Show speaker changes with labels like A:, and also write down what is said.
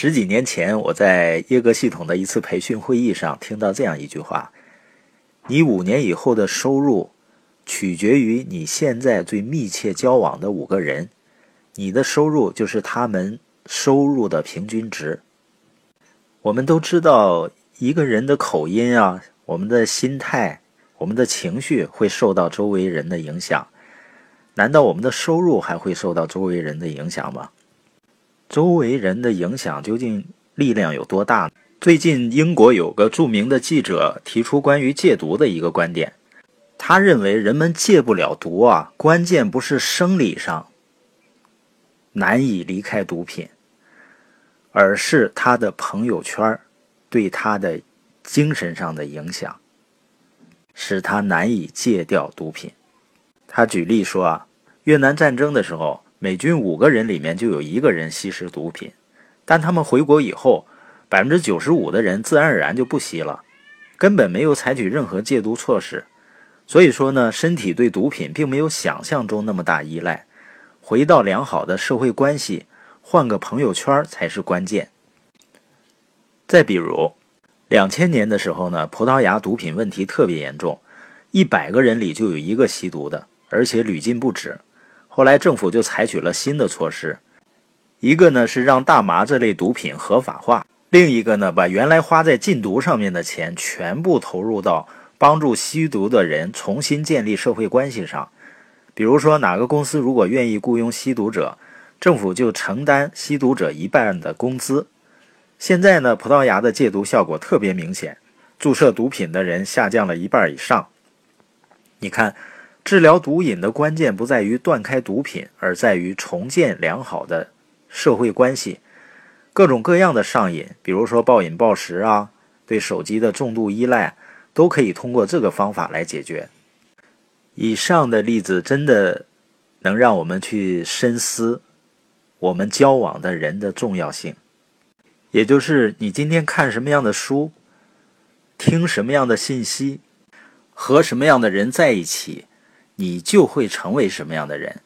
A: 十几年前，我在耶格系统的一次培训会议上听到这样一句话：“你五年以后的收入，取决于你现在最密切交往的五个人，你的收入就是他们收入的平均值。”我们都知道，一个人的口音啊，我们的心态、我们的情绪会受到周围人的影响。难道我们的收入还会受到周围人的影响吗？周围人的影响究竟力量有多大呢？最近，英国有个著名的记者提出关于戒毒的一个观点。他认为，人们戒不了毒啊，关键不是生理上难以离开毒品，而是他的朋友圈对他的精神上的影响，使他难以戒掉毒品。他举例说啊，越南战争的时候。美军五个人里面就有一个人吸食毒品，但他们回国以后，百分之九十五的人自然而然就不吸了，根本没有采取任何戒毒措施。所以说呢，身体对毒品并没有想象中那么大依赖。回到良好的社会关系，换个朋友圈才是关键。再比如，两千年的时候呢，葡萄牙毒品问题特别严重，一百个人里就有一个吸毒的，而且屡禁不止。后来政府就采取了新的措施，一个呢是让大麻这类毒品合法化，另一个呢把原来花在禁毒上面的钱全部投入到帮助吸毒的人重新建立社会关系上。比如说，哪个公司如果愿意雇佣吸毒者，政府就承担吸毒者一半的工资。现在呢，葡萄牙的戒毒效果特别明显，注射毒品的人下降了一半以上。你看。治疗毒瘾的关键不在于断开毒品，而在于重建良好的社会关系。各种各样的上瘾，比如说暴饮暴食啊，对手机的重度依赖，都可以通过这个方法来解决。以上的例子真的能让我们去深思我们交往的人的重要性，也就是你今天看什么样的书，听什么样的信息，和什么样的人在一起。你就会成为什么样的人。